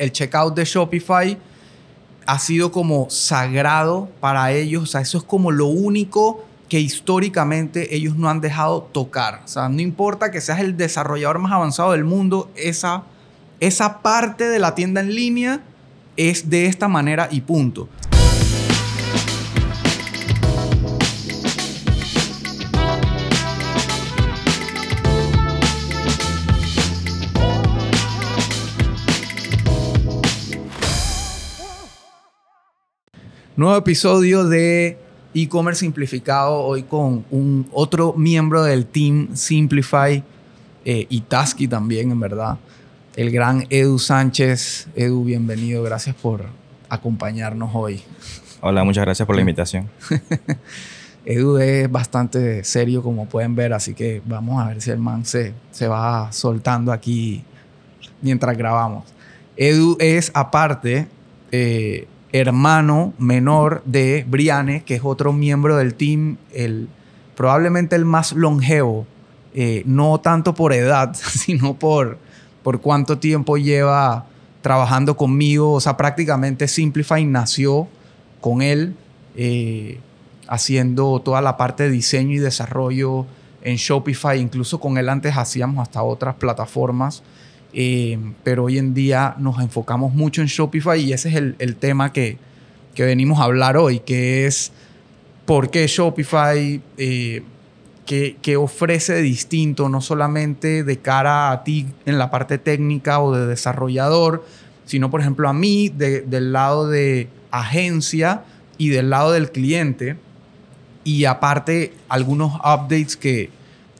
el checkout de Shopify ha sido como sagrado para ellos. O sea, eso es como lo único que históricamente ellos no han dejado tocar. O sea, no importa que seas el desarrollador más avanzado del mundo, esa, esa parte de la tienda en línea es de esta manera y punto. Nuevo episodio de e-commerce simplificado hoy con un otro miembro del team Simplify eh, y Tasky también, en verdad. El gran Edu Sánchez. Edu, bienvenido. Gracias por acompañarnos hoy. Hola, muchas gracias por la invitación. Edu es bastante serio, como pueden ver, así que vamos a ver si el man se, se va soltando aquí mientras grabamos. Edu es aparte eh, hermano menor de Briane, que es otro miembro del team, el, probablemente el más longevo, eh, no tanto por edad, sino por, por cuánto tiempo lleva trabajando conmigo. O sea, prácticamente Simplify nació con él, eh, haciendo toda la parte de diseño y desarrollo en Shopify. Incluso con él antes hacíamos hasta otras plataformas. Eh, pero hoy en día nos enfocamos mucho en Shopify y ese es el, tema que, venimos a hablar hoy, que es por qué Shopify, eh, qué, ofrece distinto, no solamente de cara a ti en la parte técnica o de desarrollador, sino por ejemplo a mí del lado de agencia y del lado del cliente. Y aparte algunos updates que,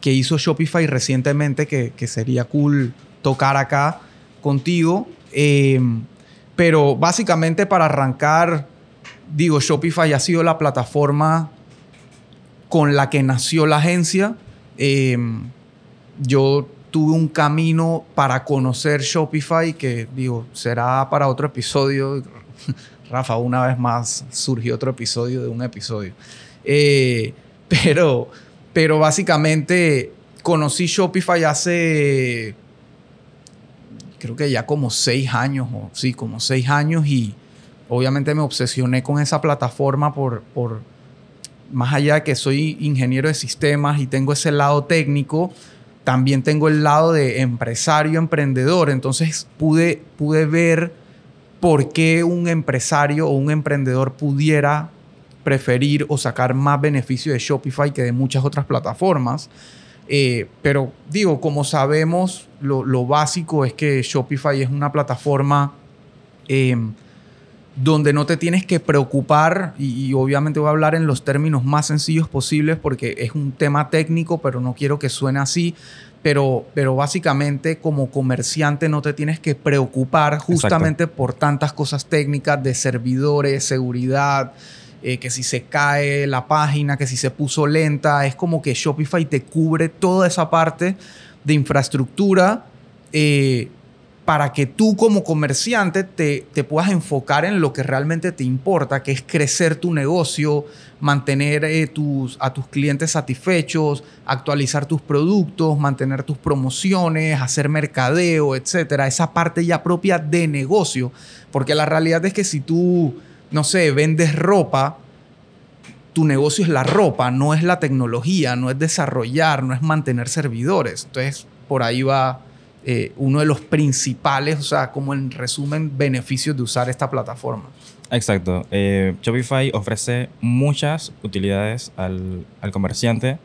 hizo Shopify recientemente que, que sería cool tocar acá contigo. Em, pero básicamente para arrancar, digo, Shopify ha sido la plataforma con la que nació la agencia. Em, yo tuve un camino para conocer Shopify que, digo, será para otro episodio. Rafa, una vez más surgió otro episodio de un episodio. Eh, pero, pero básicamente conocí Shopify hace creo que ya como seis años, o sí, como seis años y obviamente me obsesioné con esa plataforma por, por, más allá de que soy ingeniero de sistemas y tengo ese lado técnico, también tengo el lado de empresario, emprendedor, entonces pude, pude ver por qué un empresario o un emprendedor pudiera preferir o sacar más beneficio de Shopify que de muchas otras plataformas. Eh, pero digo, como sabemos, lo, básico es que Shopify es una plataforma eh, donde no te tienes que preocupar, y, obviamente voy a hablar en los términos más sencillos posibles porque es un tema técnico, pero no quiero que suene así. Pero, pero básicamente como comerciante no te tienes que preocupar justamente por tantas cosas técnicas de servidores, seguridad, eh, que si se cae la página, que si se puso lenta, es como que Shopify te cubre toda esa parte de infraestructura eh, para que tú como comerciante te, puedas enfocar en lo que realmente te importa, que es crecer tu negocio, mantener eh, tus, a tus clientes satisfechos, actualizar tus productos, mantener tus promociones, hacer mercadeo, etcétera. Esa parte ya propia de negocio, porque la realidad es que si tú no sé, vendes ropa, tu negocio es la ropa, no es la tecnología, no es desarrollar, no es mantener servidores. Entonces, por ahí va eh, uno de los principales, o sea, como en resumen, beneficios de usar esta plataforma. Exacto. Eh, Shopify ofrece muchas utilidades al, al, comerciante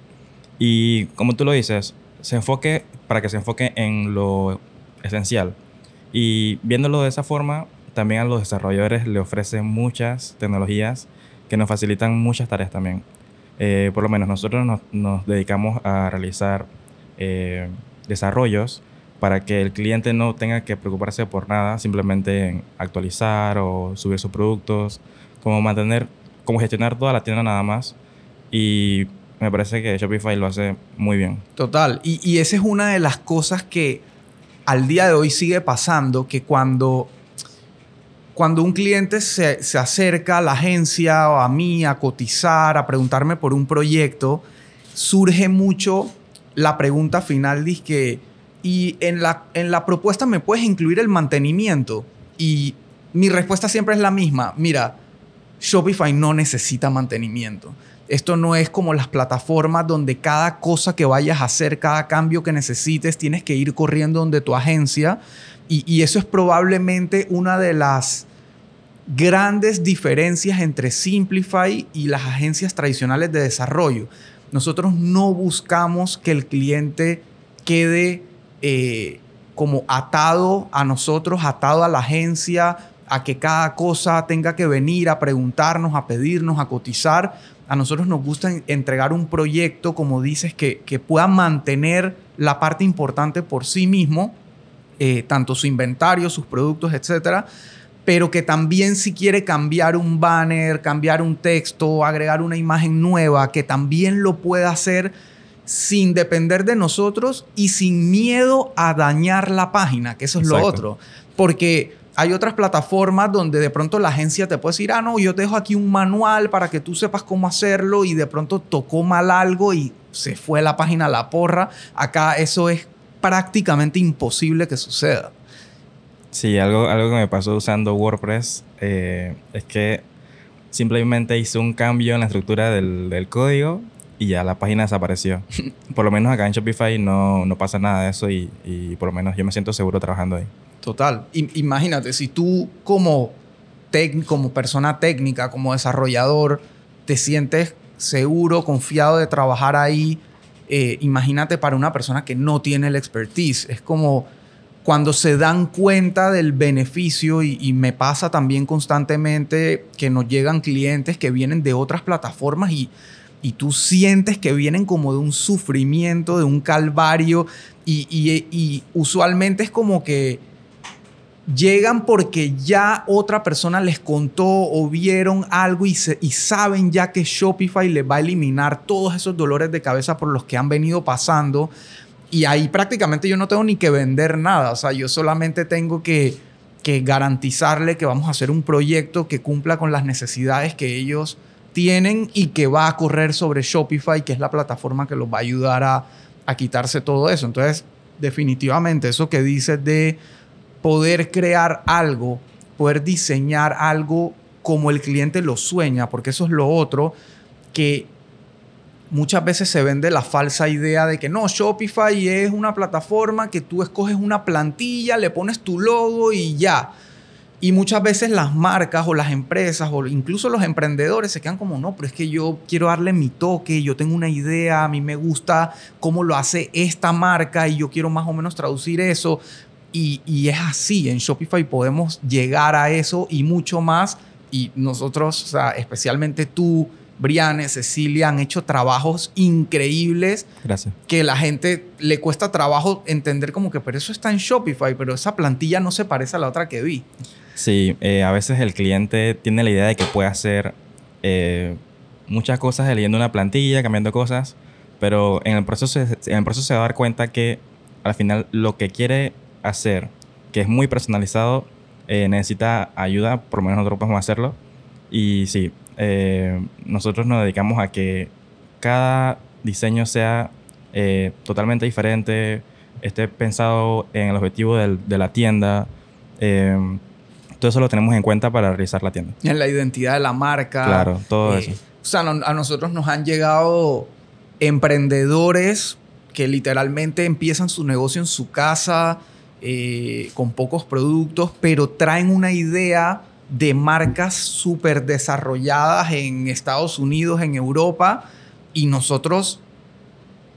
y, como tú lo dices, se enfoque para que se enfoque en lo esencial. Y viéndolo de esa forma, también a los desarrolladores le ofrecen muchas tecnologías que nos facilitan muchas tareas también. Eh, por lo menos nosotros nos, dedicamos a realizar eh, desarrollos para que el cliente no tenga que preocuparse por nada, simplemente en actualizar o subir sus productos, como mantener, como gestionar toda la tienda nada más. Y me parece que Shopify lo hace muy bien. Total. Y, y esa es una de las cosas que al día de hoy sigue pasando, que cuando cuando un cliente se, acerca a la agencia o a mí a cotizar, a preguntarme por un proyecto, surge mucho la pregunta final, que ¿y en la, en la propuesta me puedes incluir el mantenimiento? Y mi respuesta siempre es la misma. Mira, Shopify no necesita mantenimiento. Esto no es como las plataformas donde cada cosa que vayas a hacer, cada cambio que necesites, tienes que ir corriendo donde tu agencia. Y, eso es probablemente una de las grandes diferencias entre Simplify y las agencias tradicionales de desarrollo. Nosotros no buscamos que el cliente quede eh, como atado a nosotros, atado a la agencia, a que cada cosa tenga que venir a preguntarnos, a pedirnos, a cotizar. A nosotros nos gusta entregar un proyecto, como dices, que, que pueda mantener la parte importante por sí mismo, eh, tanto su inventario, sus productos, etcétera, pero que también si quiere cambiar un banner, cambiar un texto, agregar una imagen nueva, que también lo pueda hacer sin depender de nosotros y sin miedo a dañar la página, que eso es lo otro. Porque hay otras plataformas donde de pronto la agencia te puede decir, ah, no, yo te dejo aquí un manual para que tú sepas cómo hacerlo y de pronto tocó mal algo y se fue la página a la porra. Acá eso es prácticamente imposible que suceda. Sí, algo, algo que me pasó usando WordPress eh, es que simplemente hice un cambio en la estructura del, del, código y ya la página desapareció. por lo menos acá en Shopify no, no pasa nada de eso y, y por lo menos yo me siento seguro trabajando ahí. Total. imagínate, si tú como, como persona técnica, como desarrollador, te sientes seguro, confiado de trabajar ahí, eh, imagínate para una persona que no tiene el expertise. Es como cuando se dan cuenta del beneficio y, y, me pasa también constantemente que nos llegan clientes que vienen de otras plataformas y, y tú sientes que vienen como de un sufrimiento, de un calvario y, y usualmente es como que llegan porque ya otra persona les contó o vieron algo y, saben ya que Shopify les va a eliminar todos esos dolores de cabeza por los que han venido pasando. Y ahí prácticamente yo no tengo ni que vender nada. O sea, yo solamente tengo que, que garantizarle que vamos a hacer un proyecto que cumpla con las necesidades que ellos tienen y que va a correr sobre Shopify, que es la plataforma que los va a ayudar a, a quitarse todo eso. Entonces, definitivamente, eso que dices de poder crear algo, poder diseñar algo como el cliente lo sueña, porque eso es lo otro que muchas veces se vende la falsa idea de que no, Shopify es una plataforma que tú escoges una plantilla, le pones tu logo y ya. Y muchas veces las marcas o las empresas o incluso los emprendedores se quedan como, no, pero es que yo quiero darle mi toque, yo tengo una idea, a mí me gusta cómo lo hace esta marca y yo quiero más o menos traducir eso. Y, es así, en Shopify podemos llegar a eso y mucho más. Y nosotros, o sea, especialmente tú, Briane, Cecilia, han hecho trabajos increíbles. Gracias. Que la gente le cuesta trabajo entender como que, pero eso está en Shopify, pero esa plantilla no se parece a la otra que vi. Sí, eh, a veces el cliente tiene la idea de que puede hacer eh, muchas cosas leyendo una plantilla, cambiando cosas, pero en el, proceso, en el proceso se va a dar cuenta que al final lo que quiere hacer, que es muy personalizado, eh, necesita ayuda, por lo menos nosotros podemos hacerlo. Y sí, eh, nosotros nos dedicamos a que cada diseño sea eh, totalmente diferente, esté pensado en el objetivo de la tienda. todo eso lo tenemos en cuenta para realizar la tienda. En la identidad de la marca. Claro, todo eso. O sea, a nosotros nos han llegado emprendedores que literalmente empiezan su negocio en su casa, eh, con pocos productos, pero traen una idea de marcas súper desarrolladas en Estados Unidos, en Europa, y nosotros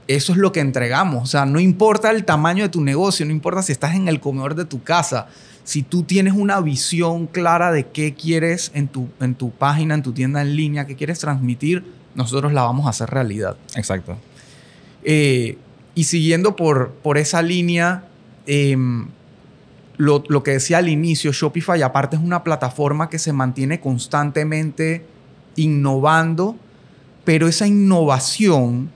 eso es lo que entregamos. O sea, no importa el tamaño de tu negocio, no importa si estás en el comedor de tu casa, si tú tienes una visión clara de qué quieres en tu, en tu página, en tu tienda en línea, qué quieres transmitir, nosotros la vamos a hacer realidad. Exacto. Eh, y siguiendo por, por esa línea, Em, lo, que decía al inicio, Shopify aparte es una plataforma que se mantiene constantemente innovando, pero esa innovación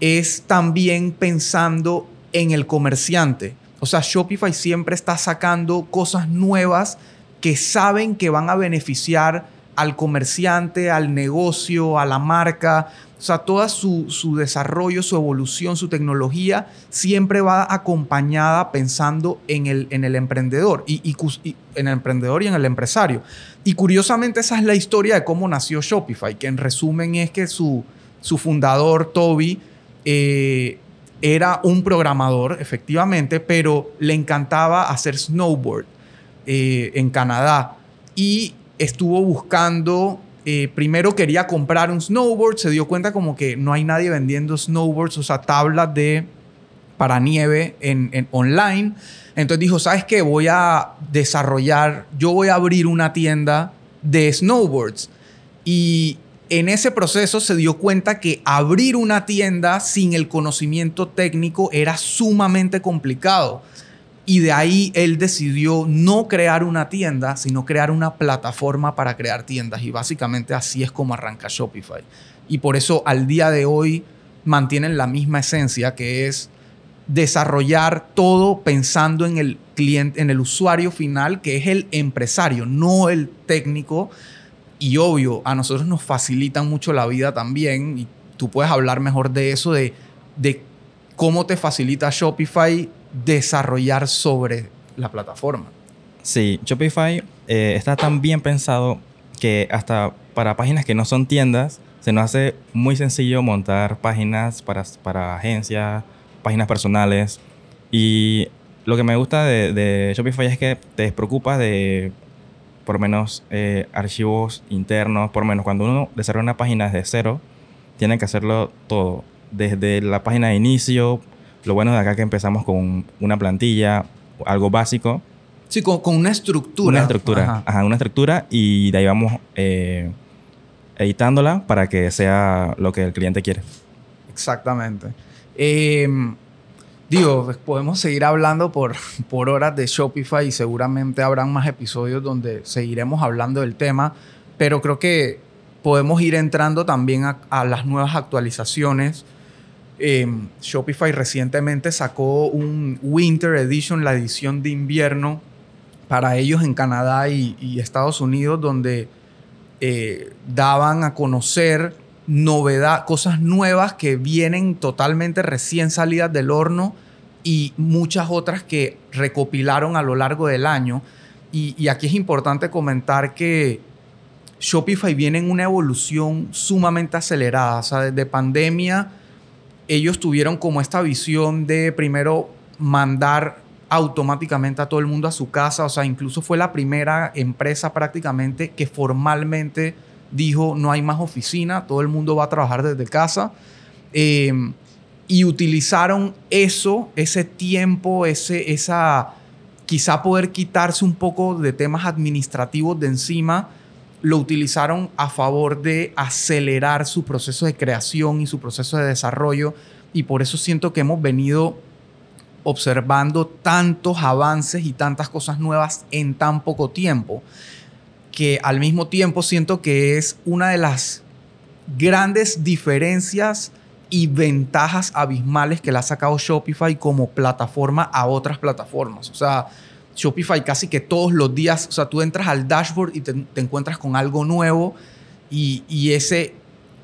es también pensando en el comerciante. O sea, Shopify siempre está sacando cosas nuevas que saben que van a beneficiar al comerciante, al negocio, a la marca. O sea, todo su, su, desarrollo, su evolución, su tecnología, siempre va acompañada pensando en el, en el emprendedor, y, y, en el emprendedor y en el empresario. Y curiosamente esa es la historia de cómo nació Shopify, que en resumen es que su, su fundador, Toby, eh, era un programador, efectivamente, pero le encantaba hacer snowboard eh, en Canadá. Y estuvo buscando eh, primero quería comprar un snowboard, se dio cuenta como que no hay nadie vendiendo snowboards, o sea, tablas de para nieve en, online. Entonces dijo, ¿sabes qué? Voy a desarrollar, yo voy a abrir una tienda de snowboards. Y en ese proceso se dio cuenta que abrir una tienda sin el conocimiento técnico era sumamente complicado. Y de ahí él decidió no crear una tienda, sino crear una plataforma para crear tiendas. Y básicamente así es como arranca Shopify. Y por eso al día de hoy mantienen la misma esencia, que es desarrollar todo pensando en el cliente, en el usuario final, que es el empresario, no el técnico. Y obvio, a nosotros nos facilitan mucho la vida también. Y tú puedes hablar mejor de eso, de, de cómo te facilita Shopify desarrollar sobre la plataforma. Sí, Shopify eh, está tan bien pensado que hasta para páginas que no son tiendas, se nos hace muy sencillo montar páginas para, para agencias, páginas personales. Y lo que me gusta de, Shopify es que te despreocupas de por menos eh, archivos internos, por menos cuando uno desarrolla una página desde cero, tiene que hacerlo todo, desde la página de inicio, lo bueno de acá es que empezamos con una plantilla, algo básico. Sí, con, una estructura. Una estructura, ajá. una estructura y de ahí vamos eh, editándola para que sea lo que el cliente quiere. Exactamente. Em, digo, pues, podemos seguir hablando por, por horas de Shopify y seguramente habrán más episodios donde seguiremos hablando del tema, pero creo que podemos ir entrando también a, a las nuevas actualizaciones Em, Shopify recientemente sacó un Winter Edition, la edición de invierno para ellos en Canadá y, Estados Unidos, donde eh, daban a conocer novedad, cosas nuevas que vienen totalmente recién salidas del horno y muchas otras que recopilaron a lo largo del año. Y, y aquí es importante comentar que Shopify viene en una evolución sumamente acelerada. O sea, desde pandemia ellos tuvieron como esta visión de primero mandar automáticamente a todo el mundo a su casa, o sea, incluso fue la primera empresa prácticamente que formalmente dijo no hay más oficina, todo el mundo va a trabajar desde casa. Em, y utilizaron eso, ese tiempo, ese, esa, quizá poder quitarse un poco de temas administrativos de encima lo utilizaron a favor de acelerar su proceso de creación y su proceso de desarrollo. Y por eso siento que hemos venido observando tantos avances y tantas cosas nuevas en tan poco tiempo, que al mismo tiempo siento que es una de las grandes diferencias y ventajas abismales que le ha sacado Shopify como plataforma a otras plataformas. O sea, Shopify casi que todos los días, o sea, tú entras al dashboard y te, encuentras con algo nuevo y, ese,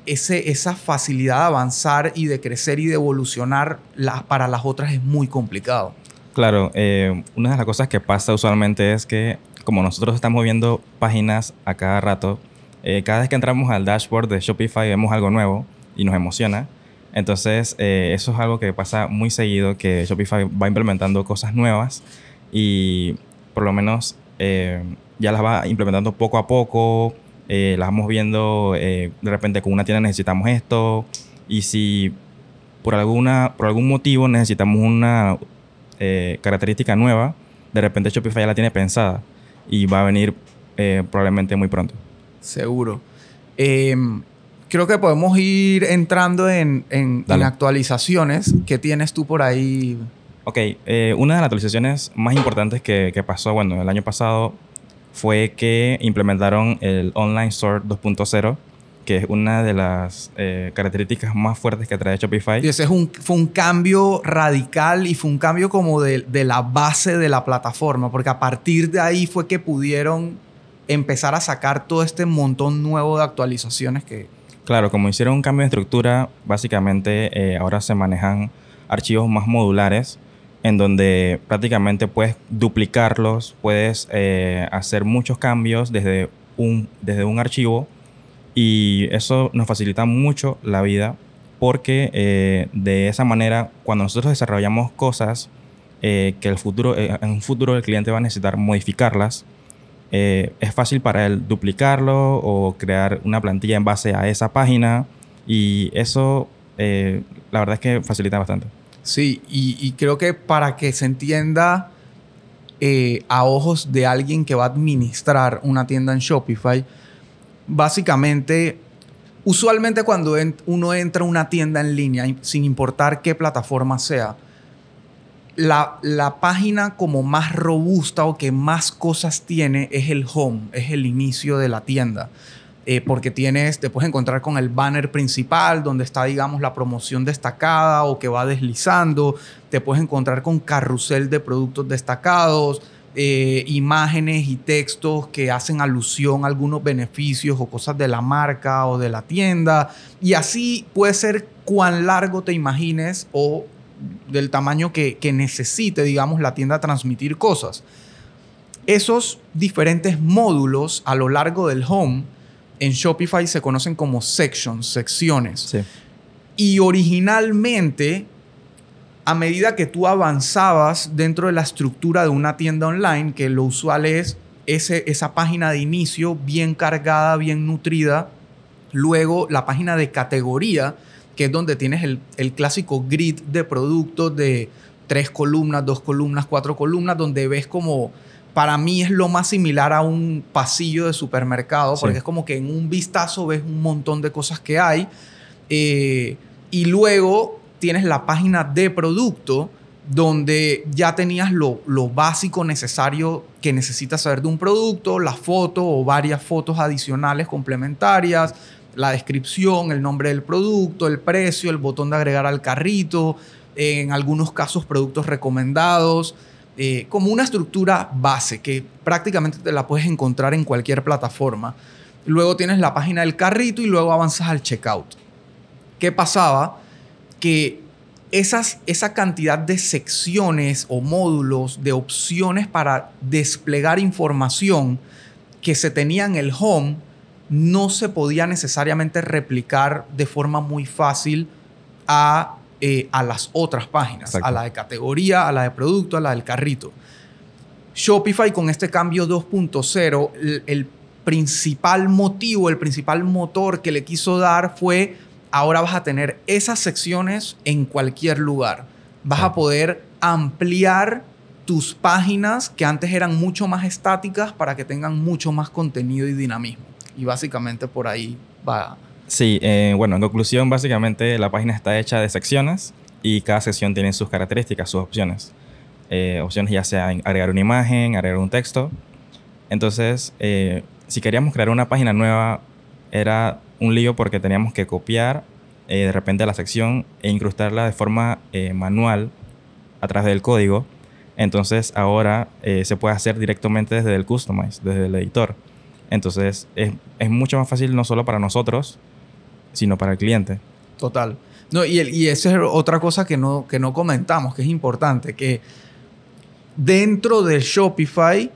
ese, esa facilidad de avanzar y de crecer y de evolucionar para las otras es muy complicado. Claro, eh, una de las cosas que pasa usualmente es que como nosotros estamos viendo páginas a cada rato, eh, cada vez que entramos al dashboard de Shopify vemos algo nuevo y nos emociona. Entonces, eh, eso es algo que pasa muy seguido, que Shopify va implementando cosas nuevas y por lo menos eh, ya las va implementando poco a poco, eh, las vamos viendo eh, de repente con una tienda necesitamos esto y si por, alguna, por algún motivo necesitamos una característica nueva, de repente Shopify ya la tiene pensada y va a venir probablemente muy pronto. Seguro. Em, creo que podemos ir entrando en, en, en actualizaciones. ¿Qué tienes tú por ahí? Ok, eh, una de las actualizaciones más importantes que, que, pasó, bueno, el año pasado fue que implementaron el Online Store 2.0, que es una de las eh, características más fuertes que trae Shopify. Y ese es un, fue un cambio radical y fue un cambio como de, de la base de la plataforma, porque a partir de ahí fue que pudieron empezar a sacar todo este montón nuevo de actualizaciones que, Claro, como hicieron un cambio de estructura, básicamente eh, ahora se manejan archivos más modulares en donde prácticamente puedes duplicarlos, puedes eh, hacer muchos cambios desde un, desde un archivo y eso nos facilita mucho la vida porque eh, de esa manera cuando nosotros desarrollamos cosas que el futuro, en un futuro el cliente va a necesitar modificarlas, eh, es fácil para él duplicarlo o crear una plantilla en base a esa página y eso eh, la verdad es que facilita bastante. Sí, y, creo que para que se entienda eh, a ojos de alguien que va a administrar una tienda en Shopify, básicamente, usualmente cuando uno entra a una tienda en línea, sin importar qué plataforma sea, la, página como más robusta o que más cosas tiene es el home, es el inicio de la tienda. Eh, porque tienes, te puedes encontrar con el banner principal donde está, digamos, la promoción destacada o que va deslizando. Te puedes encontrar con carrusel de productos destacados, eh, imágenes y textos que hacen alusión a algunos beneficios o cosas de la marca o de la tienda. Y así puede ser cuán largo te imagines o del tamaño que, necesite, digamos, la tienda transmitir cosas. Esos diferentes módulos a lo largo del home en Shopify se conocen como sections, secciones. Y originalmente, a medida que tú avanzabas dentro de la estructura de una tienda online, que lo usual es ese, esa página de inicio bien cargada, bien nutrida, luego la página de categoría, que es donde tienes el, clásico grid de productos de tres columnas, dos columnas, cuatro columnas, donde ves como, para mí es lo más similar a un pasillo de supermercado, porque es como que en un vistazo ves un montón de cosas que hay. Eh, y luego tienes la página de producto, donde ya tenías lo, lo, básico necesario que necesitas saber de un producto, la foto o varias fotos adicionales complementarias, la descripción, el nombre del producto, el precio, el botón de agregar al carrito, en algunos casos productos recomendados, eh, como una estructura base que prácticamente te la puedes encontrar en cualquier plataforma. Luego tienes la página del carrito y luego avanzas al checkout. ¿Qué pasaba? Que esas, esa cantidad de secciones o módulos, de opciones para desplegar información que se tenía en el home, no se podía necesariamente replicar de forma muy fácil a, eh, a las otras páginas, a la de categoría, a la de producto, a la del carrito. Shopify con este cambio 2.0, el, el principal motivo, el principal motor que le quiso dar fue, ahora vas a tener esas secciones en cualquier lugar. Vas a poder ampliar tus páginas que antes eran mucho más estáticas para que tengan mucho más contenido y dinamismo. Y básicamente por ahí va. Sí, eh, bueno, en conclusión, básicamente la página está hecha de secciones y cada sección tiene sus características, sus opciones. Eh, opciones ya sea agregar una imagen, agregar un texto. Entonces, eh, si queríamos crear una página nueva, era un lío porque teníamos que copiar de repente la sección e incrustarla de forma manual a través del código. Entonces, ahora se puede hacer directamente desde el Customize, desde el editor. Entonces es, mucho más fácil no solo para nosotros, sino para el cliente. Total. No, y, y esa es otra cosa que no, que no comentamos, que es importante, que dentro del Shopify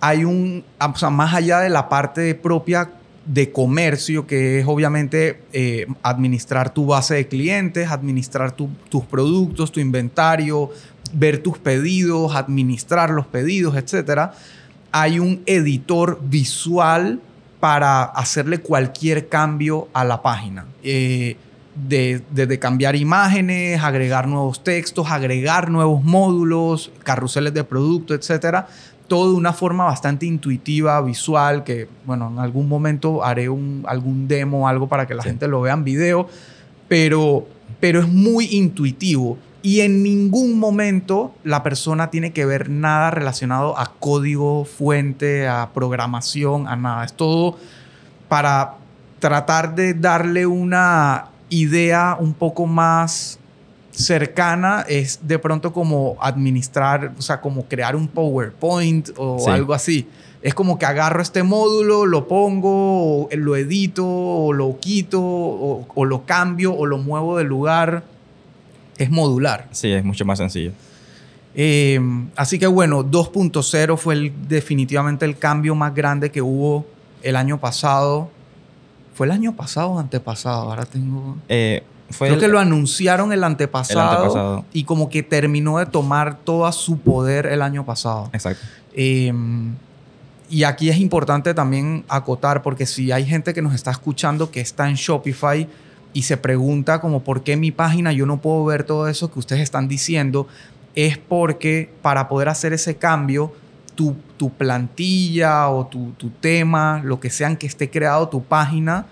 hay un, o sea, más allá de la parte propia de comercio, que es obviamente eh, administrar tu base de clientes, administrar tus productos, tu inventario, ver tus pedidos, administrar los pedidos, etcétera hay un editor visual para hacerle cualquier cambio a la página. Eh, desde cambiar imágenes, agregar nuevos textos, agregar nuevos módulos, carruseles de producto, etcétera. Todo de una forma bastante intuitiva, visual, que, bueno, en algún momento haré un, algún demo, algo para que la gente lo vea en video, pero, pero es muy intuitivo y en ningún momento la persona tiene que ver nada relacionado a código fuente, a programación, a nada. Es todo para tratar de darle una idea un poco más cercana es de pronto como administrar, o sea, como crear un PowerPoint o algo así. Es como que agarro este módulo, lo pongo, o lo edito, o lo quito, o, o lo cambio, o lo muevo de lugar. Es modular. Sí, es mucho más sencillo. Eh, así que bueno, 2.0 fue el- definitivamente el cambio más grande que hubo el año pasado. ¿Fue el año pasado o antepasado? Ahora tengo... Eh, fue Creo el- que lo anunciaron el antepasado, El antepasado. y como que terminó de tomar todo su poder el año pasado. Exacto. Eh, y aquí es importante también acotar, porque si hay gente que nos está escuchando que está en Shopify y se pregunta como por qué mi página yo no puedo ver todo eso que ustedes están diciendo, es porque para poder hacer ese cambio, tu, tu plantilla o tu, tu tema, lo que sean que esté creado tu página,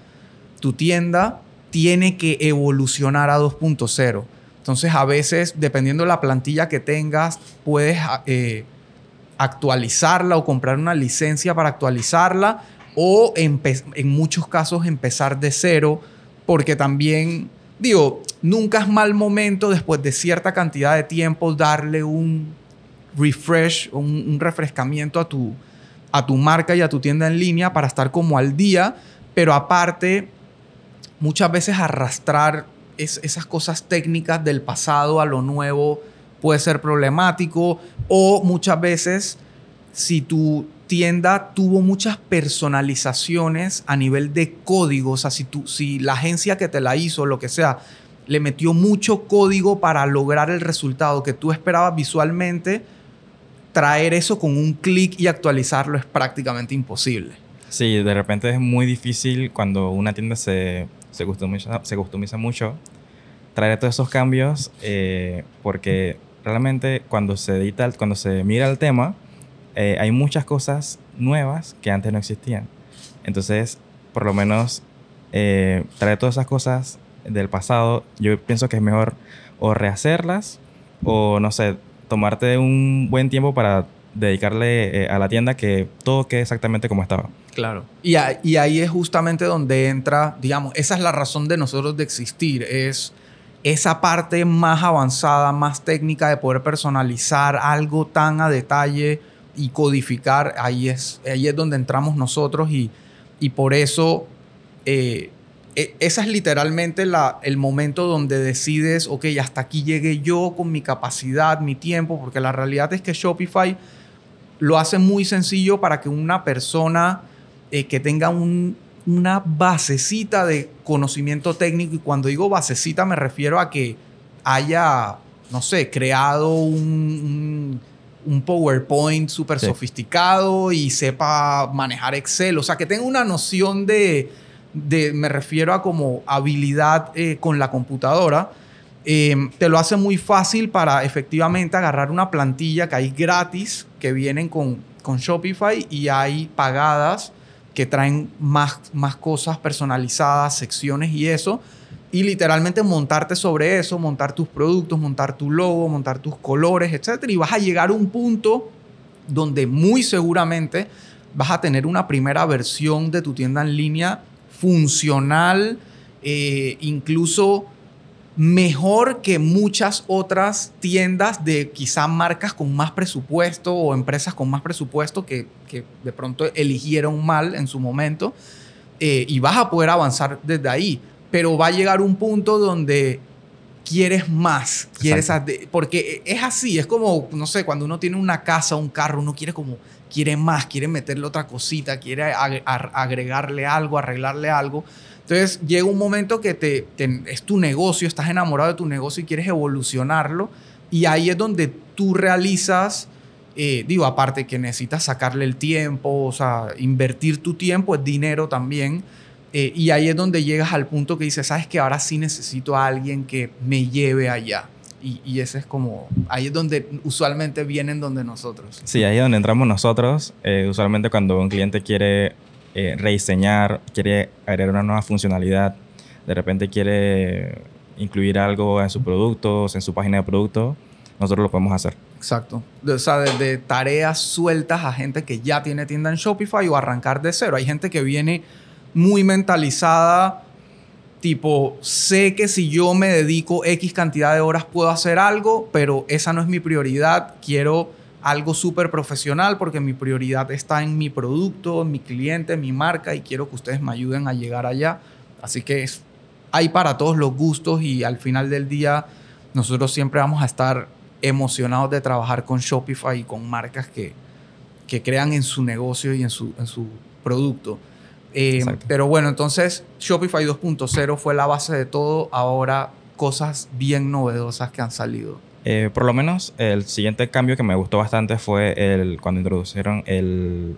tu tienda, tiene que evolucionar a 2.0. Entonces, a veces, dependiendo de la plantilla que tengas, puedes eh, actualizarla o comprar una licencia para actualizarla o en muchos casos empezar de cero porque también, digo, nunca es mal momento después de cierta cantidad de tiempo darle un refresh, un, un refrescamiento a tu, a tu marca y a tu tienda en línea para estar como al día, pero aparte, muchas veces arrastrar es- esas cosas técnicas del pasado a lo nuevo puede ser problemático o muchas veces si tu tienda tuvo muchas personalizaciones a nivel de código, o sea, si, tú, si la agencia que te la hizo, lo que sea, le metió mucho código para lograr el resultado que tú esperabas visualmente, traer eso con un clic y actualizarlo es prácticamente imposible. Sí, de repente es muy difícil cuando una tienda se, se, customiza, se customiza mucho traer todos esos cambios eh, porque realmente cuando se edita, cuando se mira el tema, eh, hay muchas cosas nuevas que antes no existían. Entonces, por lo menos, eh, traer todas esas cosas del pasado, yo pienso que es mejor o rehacerlas o, no sé, tomarte un buen tiempo para dedicarle eh, a la tienda que todo quede exactamente como estaba. Claro. Y, a- y ahí es justamente donde entra, digamos, esa es la razón de nosotros de existir, es esa parte más avanzada, más técnica de poder personalizar algo tan a detalle y codificar, ahí es, ahí es donde entramos nosotros y, y por eso eh, e- esa es literalmente la, el momento donde decides, ok, hasta aquí llegué yo con mi capacidad, mi tiempo, porque la realidad es que Shopify lo hace muy sencillo para que una persona eh, que tenga un- una basecita de conocimiento técnico, y cuando digo basecita me refiero a que haya, no sé, creado un- un PowerPoint súper Sí. sofisticado y sepa manejar Excel, o sea, que tenga una noción de, de me refiero a como habilidad eh, con la computadora. Eh, te lo hace muy fácil para efectivamente agarrar una plantilla que hay gratis, que vienen con, con Shopify y hay pagadas que traen más, más cosas personalizadas, secciones y eso. Y literalmente montarte sobre eso, montar tus productos, montar tu logo, montar tus colores, etc. Y vas a llegar a un punto donde muy seguramente vas a tener una primera versión de tu tienda en línea funcional, eh, incluso mejor que muchas otras tiendas de quizá marcas con más presupuesto o empresas con más presupuesto que, que de pronto eligieron mal en su momento eh, y vas a poder avanzar desde ahí, pero va a llegar un punto donde quieres más, quieres porque es así, es como, no sé, cuando uno tiene una casa, un carro, uno quiere como, quiere más, quiere meterle otra cosita, quiere ag- ag- agregarle algo, arreglarle algo. Entonces llega un momento que te, te- es tu negocio, estás enamorado de tu negocio y quieres evolucionarlo. Y ahí es donde tú realizas, eh, digo, aparte que necesitas sacarle el tiempo, o sea, invertir tu tiempo es dinero también. Eh, y ahí es donde llegas al punto que dices, sabes que ahora sí necesito a alguien que me lleve allá. Y, y ese es como, ahí es donde usualmente vienen donde nosotros. Sí, ahí es donde entramos nosotros. Eh, usualmente cuando un cliente quiere eh, rediseñar, quiere agregar una nueva funcionalidad, de repente quiere incluir algo en sus productos, en su página de producto, nosotros lo podemos hacer. Exacto. O sea, desde tareas sueltas a gente que ya tiene tienda en Shopify o arrancar de cero. Hay gente que viene muy mentalizada, tipo, sé que si yo me dedico X cantidad de horas puedo hacer algo, pero esa no es mi prioridad. Quiero algo súper profesional porque mi prioridad está en mi producto, en mi cliente, en mi marca y quiero que ustedes me ayuden a llegar allá. Así que es, hay para todos los gustos y al final del día nosotros siempre vamos a estar emocionados de trabajar con Shopify y con marcas que, que crean en su negocio y en su, en su producto. Eh, pero bueno, entonces Shopify 2.0 fue la base de todo. Ahora cosas bien novedosas que han salido. Eh, por lo menos el siguiente cambio que me gustó bastante fue el, cuando introdujeron el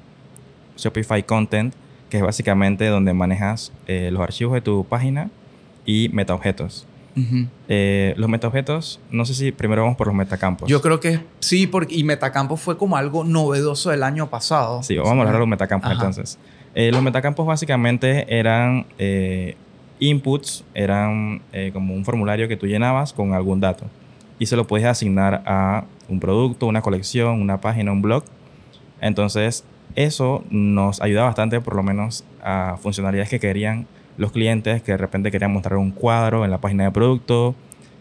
Shopify Content, que es básicamente donde manejas eh, los archivos de tu página y metaobjetos. Eh, los metaobjetos, no sé si primero vamos por los metacampos. Yo creo que sí, porque, y metacampos fue como algo novedoso del año pasado. Sí, vamos a hablar de los metacampos entonces. Los metacampos básicamente eran inputs, eran como un formulario que tú llenabas con algún dato y se lo puedes asignar a un producto, una colección, una página, un blog. Entonces, eso nos ayuda bastante, por lo menos, a funcionalidades que querían los clientes, que de repente querían mostrar un cuadro en la página de producto,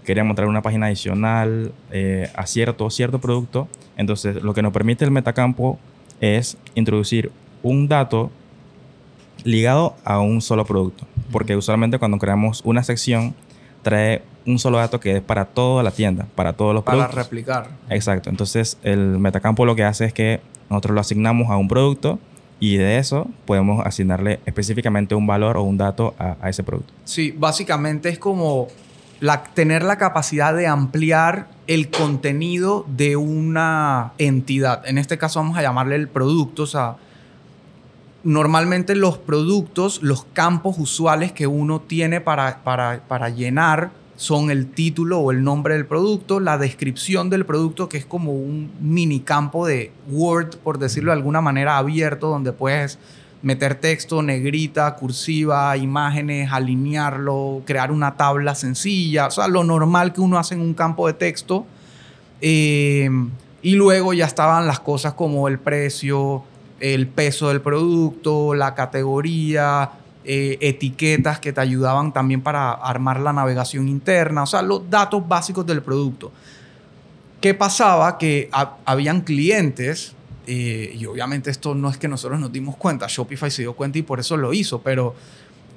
querían mostrar una página adicional eh, a cierto, cierto producto. Entonces, lo que nos permite el metacampo es introducir un dato ligado a un solo producto. Porque usualmente cuando creamos una sección, trae un solo dato que es para toda la tienda, para todos los productos. Para replicar. Exacto. Entonces, el metacampo lo que hace es que nosotros lo asignamos a un producto y de eso podemos asignarle específicamente un valor o un dato a, ese producto. Sí, básicamente es como la, tener la capacidad de ampliar el contenido de una entidad. En este caso vamos a llamarle el producto, o sea, normalmente los productos, los campos usuales que uno tiene para, para, para llenar son el título o el nombre del producto, la descripción del producto, que es como un mini campo de Word, por decirlo de alguna manera, abierto, donde puedes meter texto, negrita, cursiva, imágenes, alinearlo, crear una tabla sencilla, o sea, lo normal que uno hace en un campo de texto. Eh, y luego ya estaban las cosas como el precio, el peso del producto, la categoría, eh, etiquetas que te ayudaban también para armar la navegación interna, o sea, los datos básicos del producto. ¿Qué pasaba? Que habían clientes, eh, y obviamente esto no es que nosotros nos dimos cuenta, Shopify se dio cuenta y por eso lo hizo, pero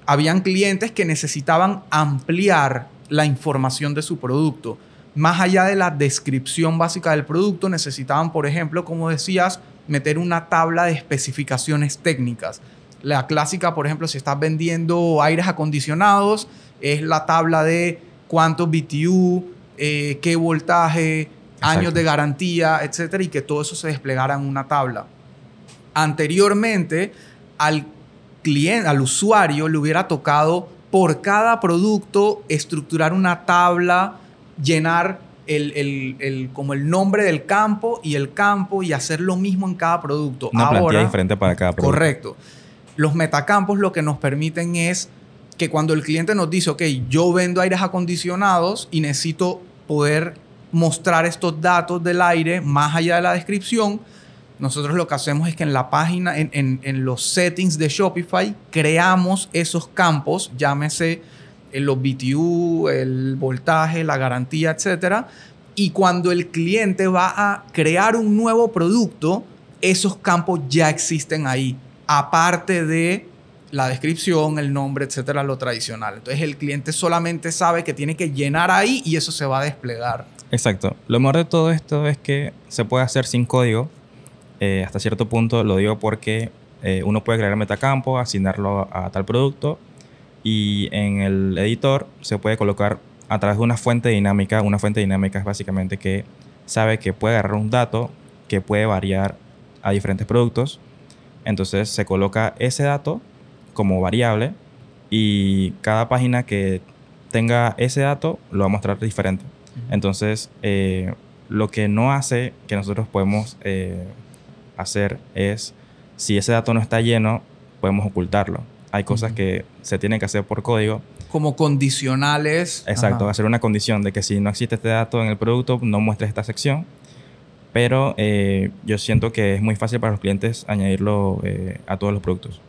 habían clientes que necesitaban ampliar la información de su producto. Más allá de la descripción básica del producto, necesitaban, por ejemplo, como decías, meter una tabla de especificaciones técnicas. La clásica, por ejemplo, si estás vendiendo aires acondicionados, es la tabla de cuántos BTU, eh, qué voltaje, años de garantía, etcétera, y que todo eso se desplegara en una tabla. Anteriormente, al cliente, al usuario le hubiera tocado por cada producto estructurar una tabla, llenar el, como el nombre del campo y el campo y hacer lo mismo en cada producto. Una plantilla diferente para cada producto. Correcto. Los metacampos lo que nos permiten es que cuando el cliente nos dice, ok, yo vendo aires acondicionados y necesito poder mostrar estos datos del aire más allá de la descripción, nosotros lo que hacemos es que en la página, en, en los settings de Shopify, creamos esos campos, llámese los BTU, el voltaje, la garantía, etc. Y cuando el cliente va a crear un nuevo producto, esos campos ya existen ahí, aparte de la descripción, el nombre, etcétera, lo tradicional. Entonces el cliente solamente sabe que tiene que llenar ahí y eso se va a desplegar. Exacto. Lo mejor de todo esto es que se puede hacer sin código. Eh, hasta cierto punto lo digo porque eh, uno puede crear metacampo, asignarlo a tal producto y en el editor se puede colocar a través de una fuente dinámica. Una fuente dinámica es básicamente que sabe que puede agarrar un dato que puede variar a diferentes productos. Entonces se coloca ese dato como variable y cada página que tenga ese dato lo va a mostrar diferente. Entonces, eh, lo que no hace que nosotros podemos eh, hacer es, si ese dato no está lleno, podemos ocultarlo. Hay cosas que se tienen que hacer por código. Como condicionales. Exacto, hacer una condición de que si no existe este dato en el producto, no muestres esta sección. Pero eh, yo siento que es muy fácil para los clientes añadirlo eh, a todos los productos.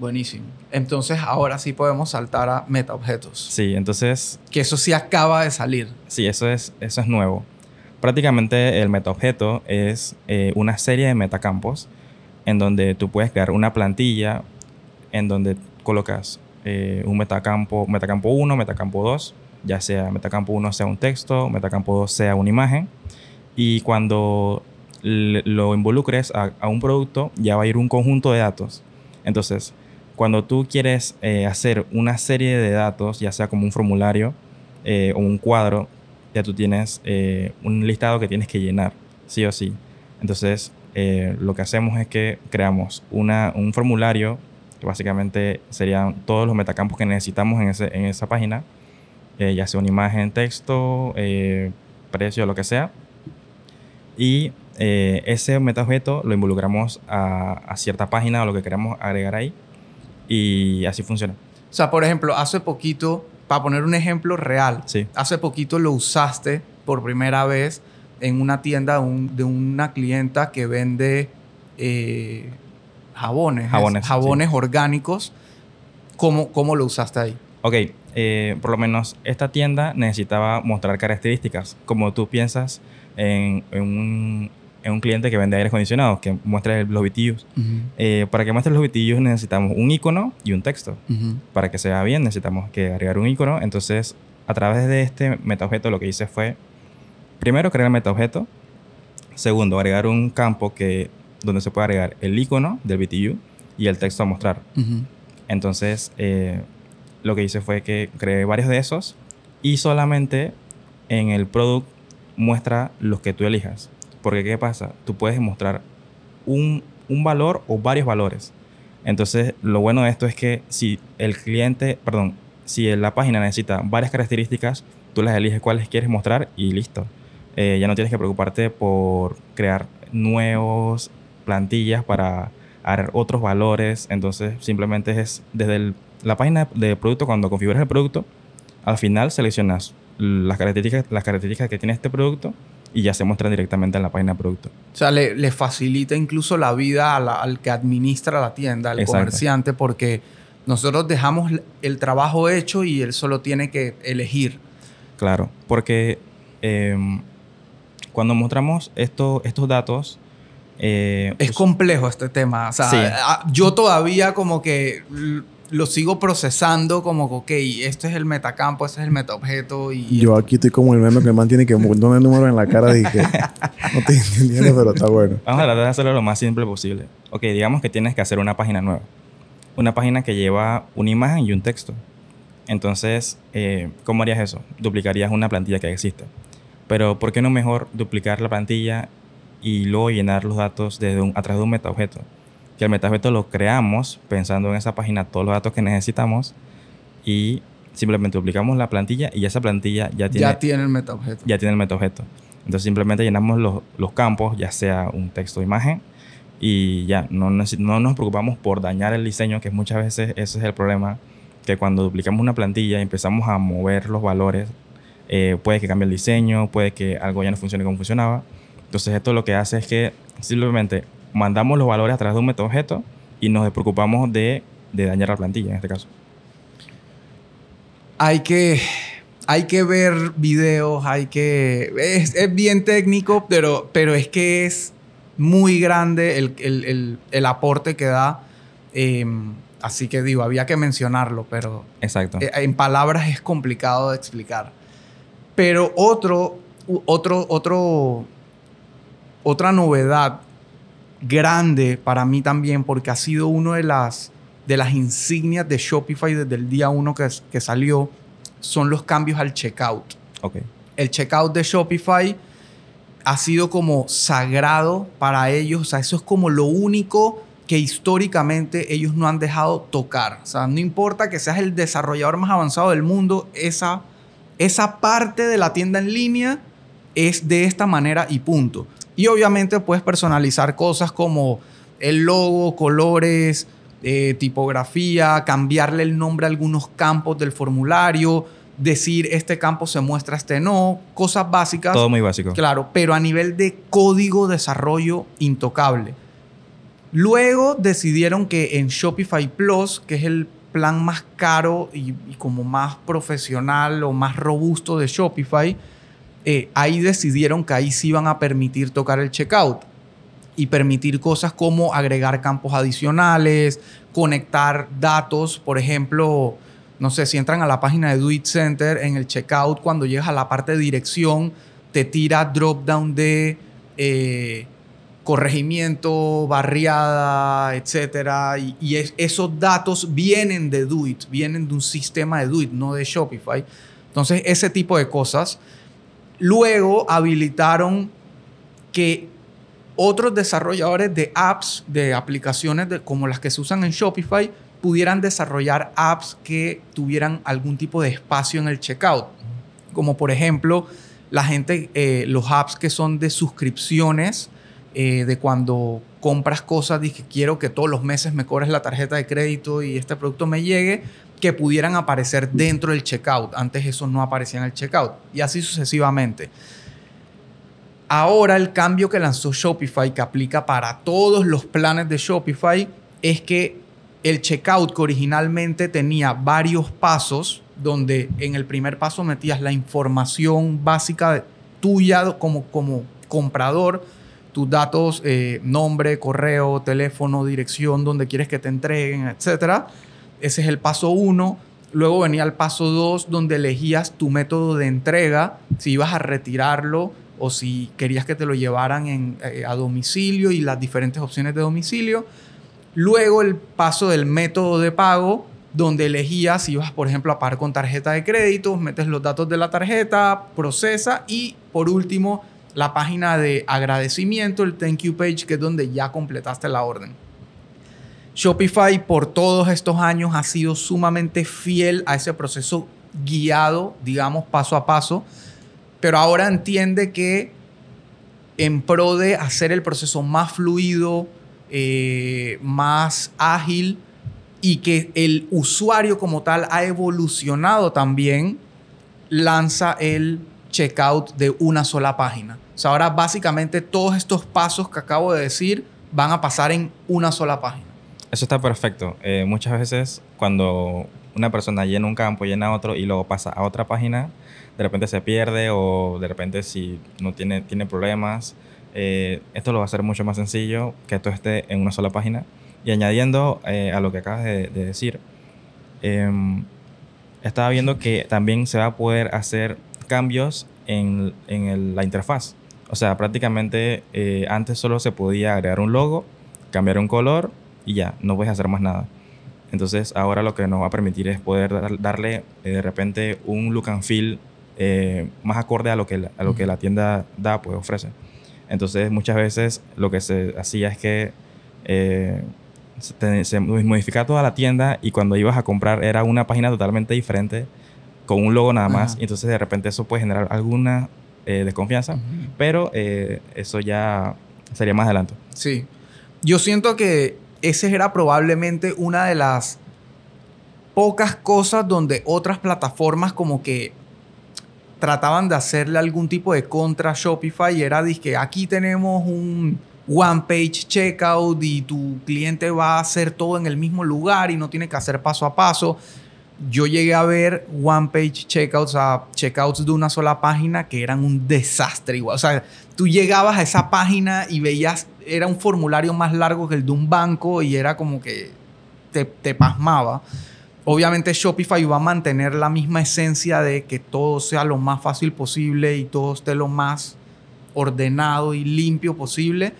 Buenísimo. Entonces ahora sí podemos saltar a meta objetos. Sí, entonces... Que eso sí acaba de salir. Sí, eso es, eso es nuevo. Prácticamente el metaobjeto es eh, una serie de metacampos en donde tú puedes crear una plantilla en donde colocas eh, un metacampo, metacampo 1, metacampo 2, ya sea metacampo 1 sea un texto, metacampo 2 sea una imagen, y cuando lo involucres a, un producto, ya va a ir un conjunto de datos. Entonces, cuando tú quieres eh, hacer una serie de datos, ya sea como un formulario o un cuadro, ya tú tienes eh, un listado que tienes que llenar, sí o sí. Entonces, eh, lo que hacemos es que creamos una, un formulario, que básicamente serían todos los metacampos que necesitamos en, ese, en esa página, eh, ya sea una imagen, texto, precio, lo que sea. Y ese metaobjeto lo involucramos a, a cierta página o lo que queremos agregar ahí. Y así funciona. O sea, por ejemplo, hace poquito para poner un ejemplo real, hace poquito lo usaste por primera vez en una tienda de, una clienta que vende eh, jabones, jabones, jabones orgánicos. ¿Cómo, ¿Cómo, lo usaste ahí? Ok, eh, por lo menos esta tienda necesitaba mostrar características, como tú piensas en un, en un cliente que vende aire acondicionado, que muestre los BTUs. Eh, para que muestre los BTUs necesitamos un icono y un texto. Para que se vea bien necesitamos que agregar un icono. Entonces, a través de este metaobjeto lo que hice fue, primero, crear el metaobjeto. Segundo, agregar un campo que, donde se puede agregar el icono del BTU y el texto a mostrar. Entonces, eh, lo que hice fue que creé varios de esos y solamente en el product muestra los que tú elijas. Porque ¿qué pasa? Tú puedes mostrar un, valor o varios valores. Entonces, lo bueno de esto es que si el cliente, perdón, si la página necesita varias características, tú las eliges cuáles quieres mostrar y listo. Eh, ya no tienes que preocuparte por crear nuevos plantillas para agregar otros valores. Entonces, simplemente es desde la página de producto, cuando configuras el producto, al final seleccionas las características, las características que tiene este producto y ya se muestran directamente en la página de producto. O sea, le, facilita incluso la vida al que administra la tienda, al comerciante, porque nosotros dejamos el trabajo hecho y él solo tiene que elegir. Claro, porque em, cuando mostramos esto, estos datos... Eh, es complejo este tema. O sea, yo todavía como que lo sigo procesando como, ok, este es el metacampo, este es el metaobjeto y... Yo aquí estoy como el meme que el man tiene que poner el número en la cara y que no estoy entendiendo, pero está bueno. Vamos a tratar de hacerlo lo más simple posible. Ok, digamos que tienes que hacer una página nueva. Una página que lleva una imagen y un texto. Entonces, eh, ¿cómo harías eso? Duplicarías una plantilla que existe. Pero, ¿por qué no mejor duplicar la plantilla y luego llenar los datos desde un, a través de un metaobjeto? que el metaobjeto lo creamos pensando en esa página todos los datos que necesitamos y simplemente duplicamos la plantilla y esa plantilla ya tiene, ya tiene el metaobjeto. Ya tiene el metaobjeto. Entonces simplemente llenamos los, los campos, ya sea un texto o imagen, y ya no, no nos preocupamos por dañar el diseño, que muchas veces ese es el problema, que cuando duplicamos una plantilla y empezamos a mover los valores, eh, puede que cambie el diseño, puede que algo ya no funcione como funcionaba. Entonces esto lo que hace es que simplemente mandamos los valores a través de un método objeto y nos preocupamos de, dañar la plantilla en este caso. Hay que, hay que ver videos, hay que... Es, bien técnico, pero, pero es que es muy grande el, aporte que da. Em, así que digo, había que mencionarlo, pero... Exacto. Eh, en palabras es complicado de explicar. Pero otro, otro, otro, otra novedad grande para mí también porque ha sido uno de las, de las insignias de Shopify desde el día uno que, que salió, son los cambios al checkout. Okay. El checkout de Shopify ha sido como sagrado para ellos, o sea, eso es como lo único que históricamente ellos no han dejado tocar. O sea, no importa que seas el desarrollador más avanzado del mundo, esa, esa parte de la tienda en línea es de esta manera y punto. Y obviamente puedes personalizar cosas como el logo, colores, eh, tipografía, cambiarle el nombre a algunos campos del formulario, decir este campo se muestra, este no, cosas básicas. Todo muy básico. Claro, pero a nivel de código desarrollo intocable. Luego decidieron que en Shopify Plus, que es el plan más caro y como más profesional o más robusto de Shopify, eh, ahí decidieron que ahí sí iban a permitir tocar el checkout y permitir cosas como agregar campos adicionales, conectar datos, por ejemplo, no sé, si entran a la página de Do It Center, en el checkout, cuando llegas a la parte de dirección, te tira drop down de eh, corregimiento, barriada, etcétera. Y, esos datos vienen de Do It, vienen de un sistema de Do It, no de Shopify. Entonces, ese tipo de cosas. Luego habilitaron que otros desarrolladores de apps, de aplicaciones como las que se usan en Shopify, pudieran desarrollar apps que tuvieran algún tipo de espacio en el checkout. Como por ejemplo, la gente, eh, los apps que son de suscripciones, eh, de cuando compras cosas, que quiero que todos los meses me cobres la tarjeta de crédito y este producto me llegue, que pudieran aparecer dentro del checkout. Antes eso no aparecía en el checkout. Y así sucesivamente. Ahora el cambio que lanzó Shopify, que aplica para todos los planes de Shopify, es que el checkout que originalmente tenía varios pasos, donde en el primer paso metías la información básica tuya como, como comprador, tus datos, eh, nombre, correo, teléfono, dirección, donde quieres que te entreguen, etc. Ese es el paso uno. Luego venía el paso dos, donde elegías tu método de entrega, si ibas a retirarlo o si querías que te lo llevaran eh, a domicilio y las diferentes opciones de domicilio. Luego el paso del método de pago, donde elegías si ibas, por ejemplo, a pagar con tarjeta de crédito, metes los datos de la tarjeta, procesa y por último la página de agradecimiento, el thank you page, que es donde ya completaste la orden. Shopify por todos estos años ha sido sumamente fiel a ese proceso guiado, digamos, paso a paso pero ahora entiende que en pro de hacer el proceso más fluido, eh, más ágil y que el usuario como tal ha evolucionado también, lanza el checkout de una sola página. O sea, ahora básicamente todos estos pasos que acabo de decir van a pasar en una sola página. Eso está perfecto. Eh, muchas veces cuando una persona llena un campo, llena otro y luego pasa a otra página, de repente se pierde o de repente si no tiene, tiene problemas. Eh, esto lo va a hacer mucho más sencillo que esto esté en una sola página. Y añadiendo eh, a lo que acabas de, decir, em, estaba viendo que también se va a poder hacer cambios en, en la interfaz. O sea, prácticamente eh, antes solo se podía agregar un logo, cambiar un color y ya, no puedes hacer más nada. Entonces ahora lo que nos va a permitir es poder darle de repente un look and feel eh, más acorde a lo, que la, a lo que la tienda da, pues ofrece. Entonces, muchas veces lo que se hacía es que eh, se, modificaba toda la tienda y cuando ibas a comprar era una página totalmente diferente con un logo nada más. Y entonces, de repente, eso puede generar alguna eh, desconfianza, pero eso ya sería más adelante. Sí. Yo siento que ese era probablemente una de las pocas cosas donde otras plataformas como que trataban de hacerle algún tipo de contra Shopify y era que aquí tenemos un one page checkout y tu cliente va a hacer todo en el mismo lugar y no tiene que hacer paso a paso. Yo llegué a ver one page checkouts, a checkouts de una sola página que eran un desastre igual. O sea, tú llegabas a esa página y veías, era un formulario más largo que el de un banco y era como que te, te pasmaba. Obviamente Shopify va a mantener la misma esencia de que todo sea lo más fácil posible y todo esté lo más ordenado y limpio posible,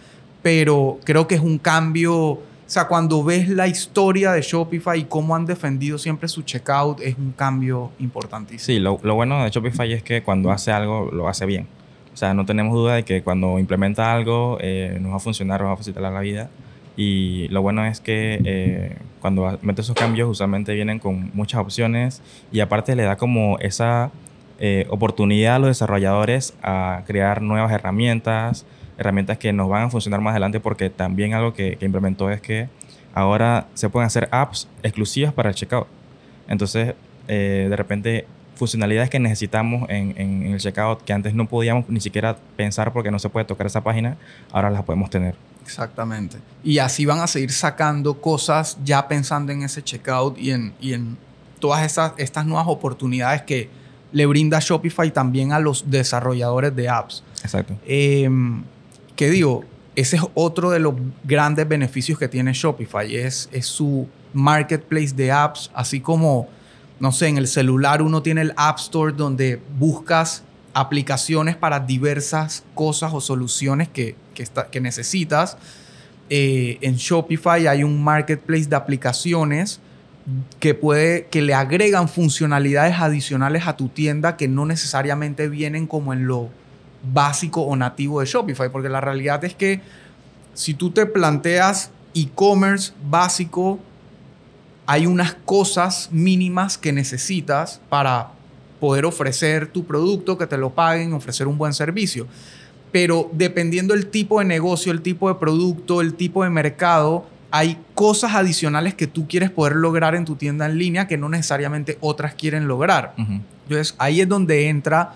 pero creo que es un cambio, o sea, cuando ves la historia de Shopify y cómo han defendido siempre su checkout, es un cambio importantísimo. Sí, lo, bueno de Shopify es que cuando hace algo, lo hace bien. O sea, no tenemos duda de que cuando implementa algo, eh, nos va a funcionar, nos va a facilitar la vida. Y lo bueno es que eh, cuando metes esos cambios usualmente vienen con muchas opciones y aparte le da como esa eh, oportunidad a los desarrolladores a crear nuevas herramientas, herramientas que nos van a funcionar más adelante porque también algo que, implementó es que ahora se pueden hacer apps exclusivas para el checkout. Entonces, eh, de repente, funcionalidades que necesitamos en, en, el checkout que antes no podíamos ni siquiera pensar porque no se puede tocar esa página, ahora las podemos tener. Exactamente. Y así van a seguir sacando cosas ya pensando en ese checkout y en, y en todas esas, estas nuevas oportunidades que le brinda Shopify también a los desarrolladores de apps. Exacto. Eh, ¿Qué digo? Ese es otro de los grandes beneficios que tiene Shopify. Es, es su marketplace de apps, así como, no sé, en el celular uno tiene el App Store donde buscas aplicaciones para diversas cosas o soluciones que, que, necesitas. Eh, en Shopify hay un marketplace de aplicaciones que puede que le agregan funcionalidades adicionales a tu tienda que no necesariamente vienen como en lo básico o nativo de Shopify, porque la realidad es que si tú te planteas e-commerce básico, hay unas cosas mínimas que necesitas para poder ofrecer tu producto, que te lo paguen, ofrecer un buen servicio. Pero dependiendo del tipo de negocio, el tipo de producto, el tipo de mercado, hay cosas adicionales que tú quieres poder lograr en tu tienda en línea que no necesariamente otras quieren lograr. Entonces ahí es donde entra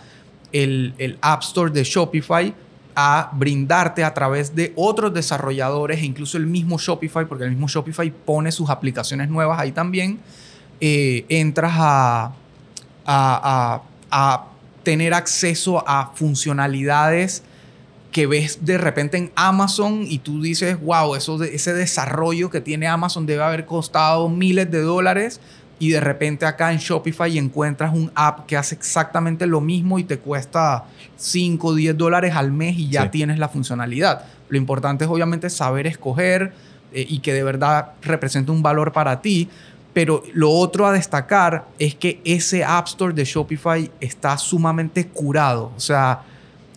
el, el App Store de Shopify a brindarte a través de otros desarrolladores e incluso el mismo Shopify, porque el mismo Shopify pone sus aplicaciones nuevas ahí también, eh, entras a, a, a- tener acceso a funcionalidades que ves de repente en Amazon y tú dices, wow, eso ese desarrollo que tiene Amazon debe haber costado miles de dólares y de repente acá en Shopify encuentras un app que hace exactamente lo mismo y te cuesta 5 o 10 dólares al mes y ya Sí. tienes la funcionalidad. Lo importante es obviamente saber escoger eh, y que de verdad represente un valor para ti. Pero lo otro a destacar es que ese App Store de Shopify está sumamente curado. O sea,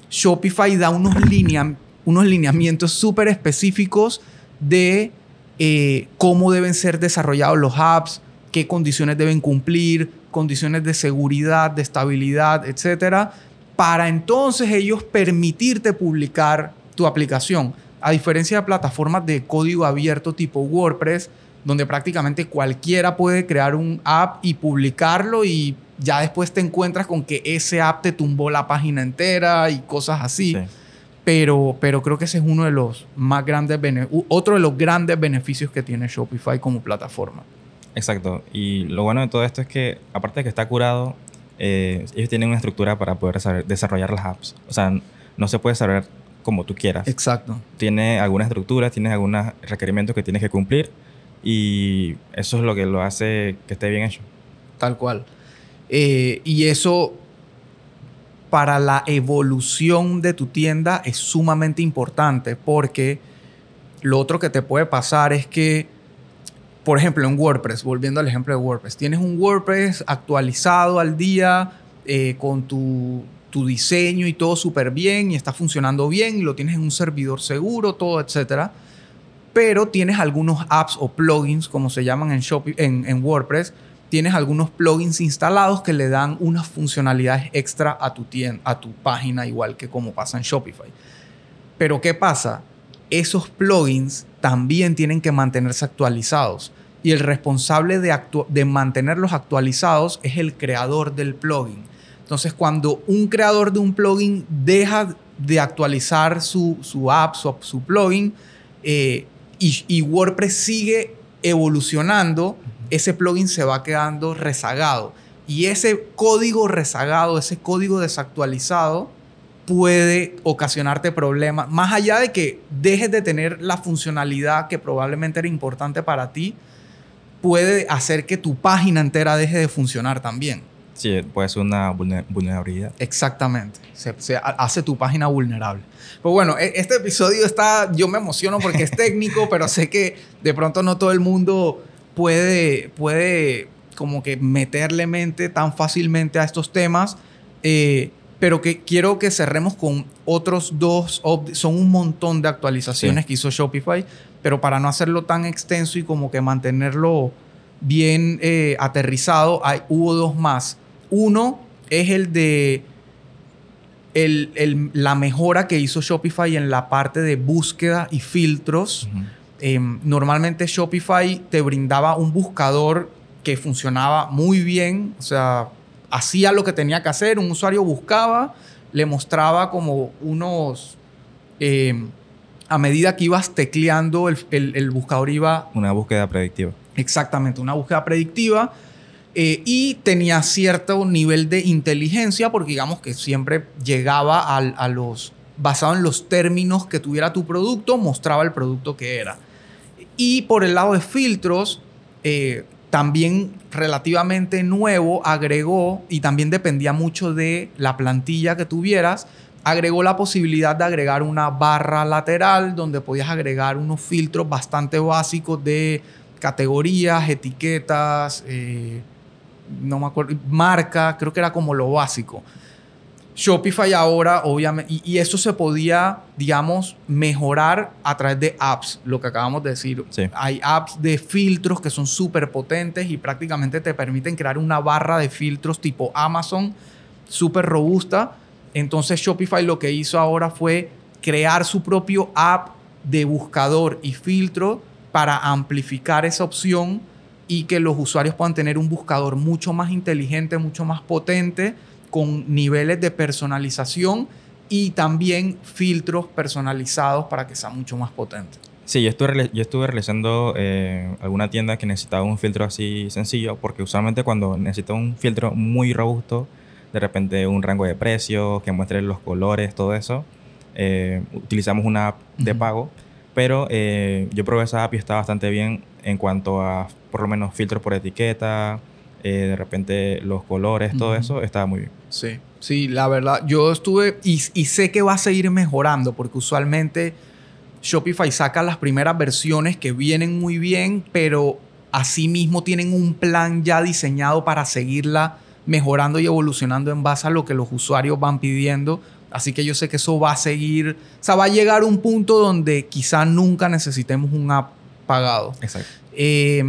Shopify da unos, linea- unos lineamientos súper específicos de eh, cómo deben ser desarrollados los apps, qué condiciones deben cumplir, condiciones de seguridad, de estabilidad, etcétera, para entonces ellos permitirte publicar tu aplicación. A diferencia de plataformas de código abierto tipo WordPress, donde prácticamente cualquiera puede crear un app y publicarlo y ya después te encuentras con que ese app te tumbó la página entera y cosas así. Sí. Pero, pero creo que ese es uno de los más grandes, otro de los grandes beneficios que tiene Shopify como plataforma. Exacto. Y lo bueno de todo esto es que, aparte de que está curado, eh, ellos tienen una estructura para poder desarroll- desarrollar las apps. O sea, no se puede desarrollar como tú quieras. Exacto. Tiene algunas estructuras, tiene algunos requerimientos que tienes que cumplir y eso es lo que lo hace que esté bien hecho. Tal cual. Eh, y eso para la evolución de tu tienda es sumamente importante porque lo otro que te puede pasar es que, por ejemplo, en WordPress, volviendo al ejemplo de WordPress, tienes un WordPress actualizado al día eh, con tu, tu diseño y todo súper bien y está funcionando bien y lo tienes en un servidor seguro, todo, etcétera pero tienes algunos apps o plugins, como se llaman en, Shopi- en, WordPress, tienes algunos plugins instalados que le dan unas funcionalidades extra a tu, tien- a tu página, igual que como pasa en Shopify. Pero ¿qué pasa? Esos plugins también tienen que mantenerse actualizados. Y el responsable de, de mantenerlos actualizados es el creador del plugin. Entonces, cuando un creador de un plugin deja de actualizar su, su app, su, su plugin, eh, y, y WordPress sigue evolucionando, ese plugin se va quedando rezagado. Y ese código rezagado, ese código desactualizado, puede ocasionarte problemas. Más allá de que dejes de tener la funcionalidad que probablemente era importante para ti, puede hacer que tu página entera deje de funcionar también. Sí, puede ser una vulner- vulnerabilidad. Exactamente. Se, se ha- hace tu página vulnerable. Pues bueno, e- este episodio está, yo me emociono porque es técnico, pero sé que de pronto no todo el mundo puede, puede como que meterle mente tan fácilmente a estos temas. Eh, pero que quiero que cerremos con otros dos, son un montón de actualizaciones Sí. que hizo Shopify, pero para no hacerlo tan extenso y como que mantenerlo bien eh, aterrizado, hay, hubo dos más. Uno es el de el- el- la mejora que hizo Shopify en la parte de búsqueda y filtros. Em, normalmente Shopify te brindaba un buscador que funcionaba muy bien, o sea, hacía lo que tenía que hacer, un usuario buscaba, le mostraba como unos, em, a medida que ibas tecleando, el, el- el buscador iba Una búsqueda predictiva. exactamente una búsqueda predictiva eh, y tenía cierto nivel de inteligencia porque digamos que siempre llegaba al- a, los, basado en los términos que tuviera tu producto, mostraba el producto que era. Y por el lado de filtros, eh, también relativamente nuevo, agregó, y también dependía mucho de la plantilla que tuvieras, agregó la posibilidad de agregar una barra lateral donde podías agregar unos filtros bastante básicos de categorías, etiquetas, eh, no me acuerdo, marca, creo que era como lo básico. Shopify ahora, obviamente, y, y eso se podía, digamos, mejorar a través de apps, lo que acabamos de decir. Sí. Hay apps de filtros que son súper potentes y prácticamente te permiten crear una barra de filtros tipo Amazon, súper robusta. Entonces Shopify lo que hizo ahora fue crear su propio app de buscador y filtro para amplificar esa opción y que los usuarios puedan tener un buscador mucho más inteligente, mucho más potente, con niveles de personalización y también filtros personalizados para que sea mucho más potente. Sí, yo estuve, yo estuve realizando eh, alguna tienda que necesitaba un filtro así sencillo, porque usualmente cuando necesito un filtro muy robusto, de repente un rango de precios, que muestre los colores, todo eso, eh, utilizamos una app de pago, pero eh, yo probé esa app y está bastante bien en cuanto a por lo menos filtros por etiqueta, eh, de repente los colores, todo eso estaba muy bien. Sí, sí, la verdad, yo estuve y, y sé que va a seguir mejorando porque usualmente Shopify saca las primeras versiones que vienen muy bien, pero asimismo tienen un plan ya diseñado para seguirla mejorando y evolucionando en base a lo que los usuarios van pidiendo. Así que yo sé que eso va a seguir, o sea, va a llegar un punto donde quizá nunca necesitemos un app pagado. Exacto. Eh,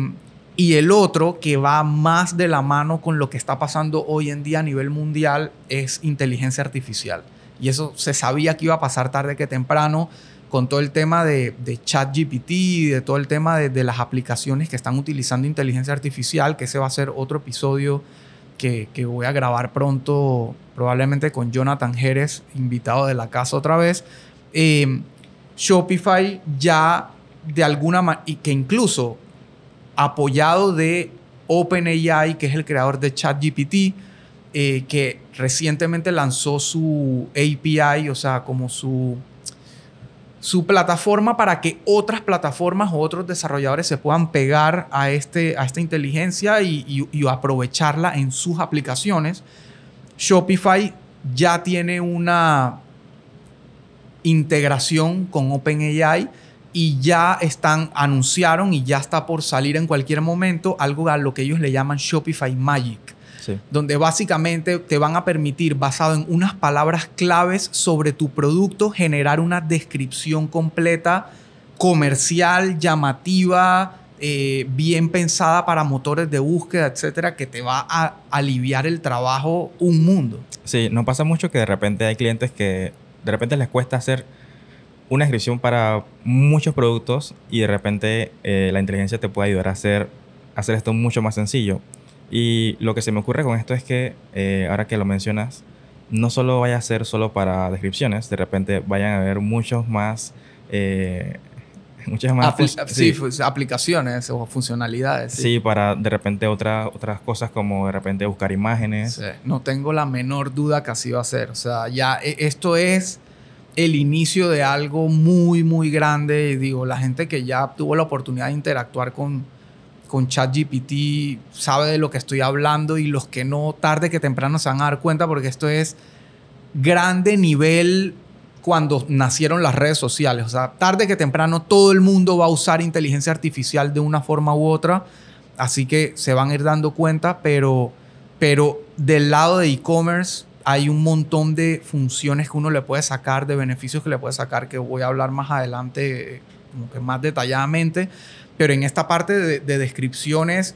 y el otro que va más de la mano con lo que está pasando hoy en día a nivel mundial es inteligencia artificial. Y eso se sabía que iba a pasar tarde que temprano con todo el tema de, de ChatGPT y de todo el tema de, de las aplicaciones que están utilizando inteligencia artificial, que ese va a ser otro episodio que, que voy a grabar pronto, probablemente con Jonathan Jerez, invitado de la casa otra vez. Eh, Shopify ya de alguna manera, y que incluso apoyado de OpenAI, que es el creador de ChatGPT, eh, que recientemente lanzó su API, o sea, como su, su plataforma para que otras plataformas o otros desarrolladores se puedan pegar a, este, a esta inteligencia y, aprovecharla en sus aplicaciones. Shopify ya tiene una integración con OpenAI y ya están, anunciaron y ya está por salir en cualquier momento algo a lo que ellos le llaman Shopify Magic Sí. donde básicamente te van a permitir, basado en unas palabras claves sobre tu producto, generar una descripción completa, comercial, llamativa, eh, bien pensada para motores de búsqueda, etcétera, que te va a aliviar el trabajo un mundo. Sí, nos pasa mucho que de repente hay clientes que de repente les cuesta hacer una descripción para muchos productos y de repente eh, la inteligencia te puede ayudar a hacer, hacer esto mucho más sencillo. Y lo que se me ocurre con esto es que, eh, ahora que lo mencionas, no solo vaya a ser solo para descripciones, de repente vayan a haber muchos más... eh, muchas más... Apli- fun- sí, aplicaciones o funcionalidades. Sí, para de repente otra- otras cosas como de repente buscar imágenes. No tengo la menor duda que así va a ser. O sea, ya e- esto es el inicio de algo muy, muy grande. Digo, la gente que ya tuvo la oportunidad de interactuar con, con ChatGPT sabe de lo que estoy hablando y los que no, tarde que temprano se van a dar cuenta porque esto es grande nivel cuando nacieron las redes sociales. O sea, tarde que temprano todo el mundo va a usar inteligencia artificial de una forma u otra. Así que se van a ir dando cuenta, pero, pero del lado de e-commerce hay un montón de funciones que uno le puede sacar, de beneficios que le puede sacar, que voy a hablar más adelante, como que más detalladamente. Pero en esta parte de, de descripciones,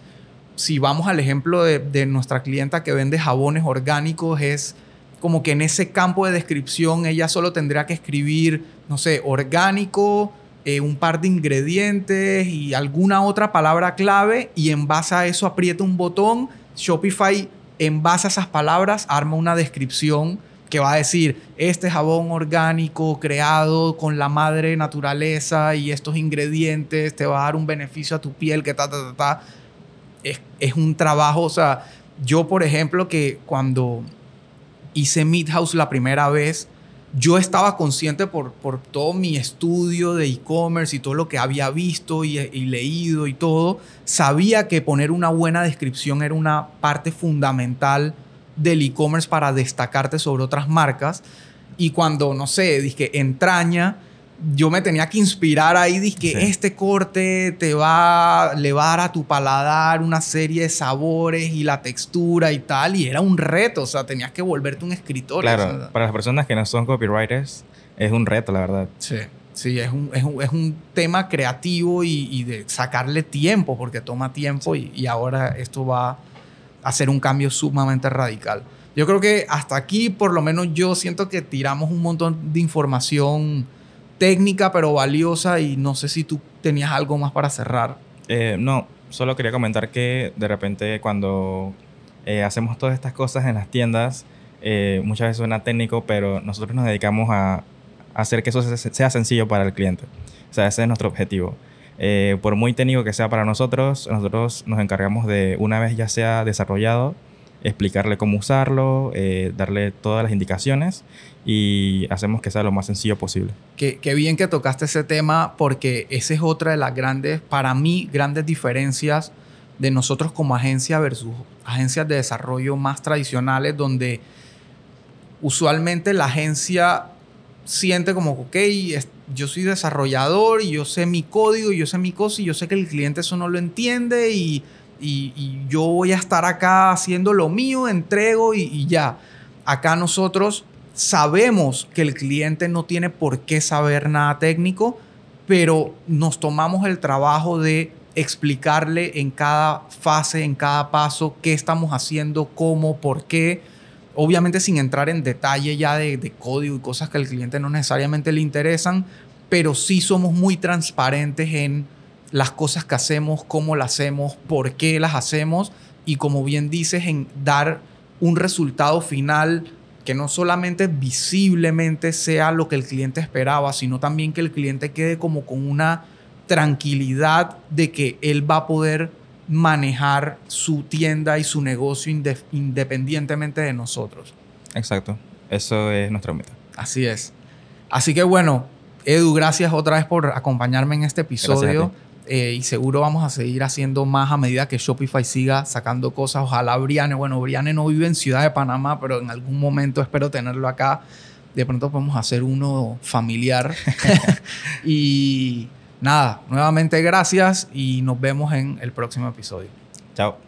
si vamos al ejemplo de, de nuestra clienta que vende jabones orgánicos, es como que en ese campo de descripción ella solo tendría que escribir, no sé, orgánico, eh, un par de ingredientes y alguna otra palabra clave y en base a eso aprieta un botón, Shopify en base a esas palabras arma una descripción que va a decir, este jabón orgánico creado con la madre naturaleza y estos ingredientes te va a dar un beneficio a tu piel que ta, ta, ta, ta. es, es un trabajo, o sea, yo por ejemplo que cuando hice Midhouse la primera vez, yo estaba consciente por, por todo mi estudio de e-commerce y todo lo que había visto y, y, leído y todo, sabía que poner una buena descripción era una parte fundamental del e-commerce para destacarte sobre otras marcas. Y cuando, no sé, dije, entraña, yo me tenía que inspirar ahí, dije, que este corte te va, a dar a tu paladar una serie de sabores y la textura y tal, y era un reto, o sea, tenías que volverte un escritor. Claro, o sea, para las personas que no son copywriters, es un reto, la verdad. Sí, sí, es un, es un, es un tema creativo y, y, de sacarle tiempo, porque toma tiempo sí. y, y ahora esto va a hacer un cambio sumamente radical. Yo creo que hasta aquí, por lo menos yo siento que tiramos un montón de información técnica pero valiosa y no sé si tú tenías algo más para cerrar. Eh, no, solo quería comentar que de repente cuando eh, hacemos todas estas cosas en las tiendas, eh, muchas veces suena técnico, pero nosotros nos dedicamos a hacer que eso sea sencillo para el cliente. O sea, ese es nuestro objetivo. Por muy técnico que sea para nosotros, nosotros nos encargamos de, una vez ya sea desarrollado, explicarle cómo usarlo, eh, darle todas las indicaciones y hacemos que sea lo más sencillo posible. Qué, qué, bien que tocaste ese tema porque esa es otra de las grandes, para mí, grandes diferencias de nosotros como agencia versus agencias de desarrollo más tradicionales donde usualmente la agencia siente como, ok, yo soy desarrollador y yo sé mi código yo sé mi cosa y yo sé que el cliente eso no lo entiende y y, yo voy a estar acá haciendo lo mío, entrego y, y, ya. Acá nosotros sabemos que el cliente no tiene por qué saber nada técnico, pero nos tomamos el trabajo de explicarle en cada fase, en cada paso, qué estamos haciendo, cómo, por qué. Obviamente sin entrar en detalle ya de, de código y cosas que al cliente no necesariamente le interesan, pero sí somos muy transparentes en las cosas que hacemos, cómo las hacemos, por qué las hacemos y como bien dices, en dar un resultado final que no solamente visiblemente sea lo que el cliente esperaba, sino también que el cliente quede como con una tranquilidad de que él va a poder manejar su tienda y su negocio independientemente de nosotros. Exacto, eso es nuestra meta. Así es. Así que bueno, Edu, gracias otra vez por acompañarme en este episodio. Eh, y seguro vamos a seguir haciendo más a medida que Shopify siga sacando cosas. Ojalá Briane, bueno, Briane no vive en Ciudad de Panamá, pero en algún momento espero tenerlo acá. De pronto podemos hacer uno familiar. y nada, nuevamente gracias y nos vemos en el próximo episodio. Chao.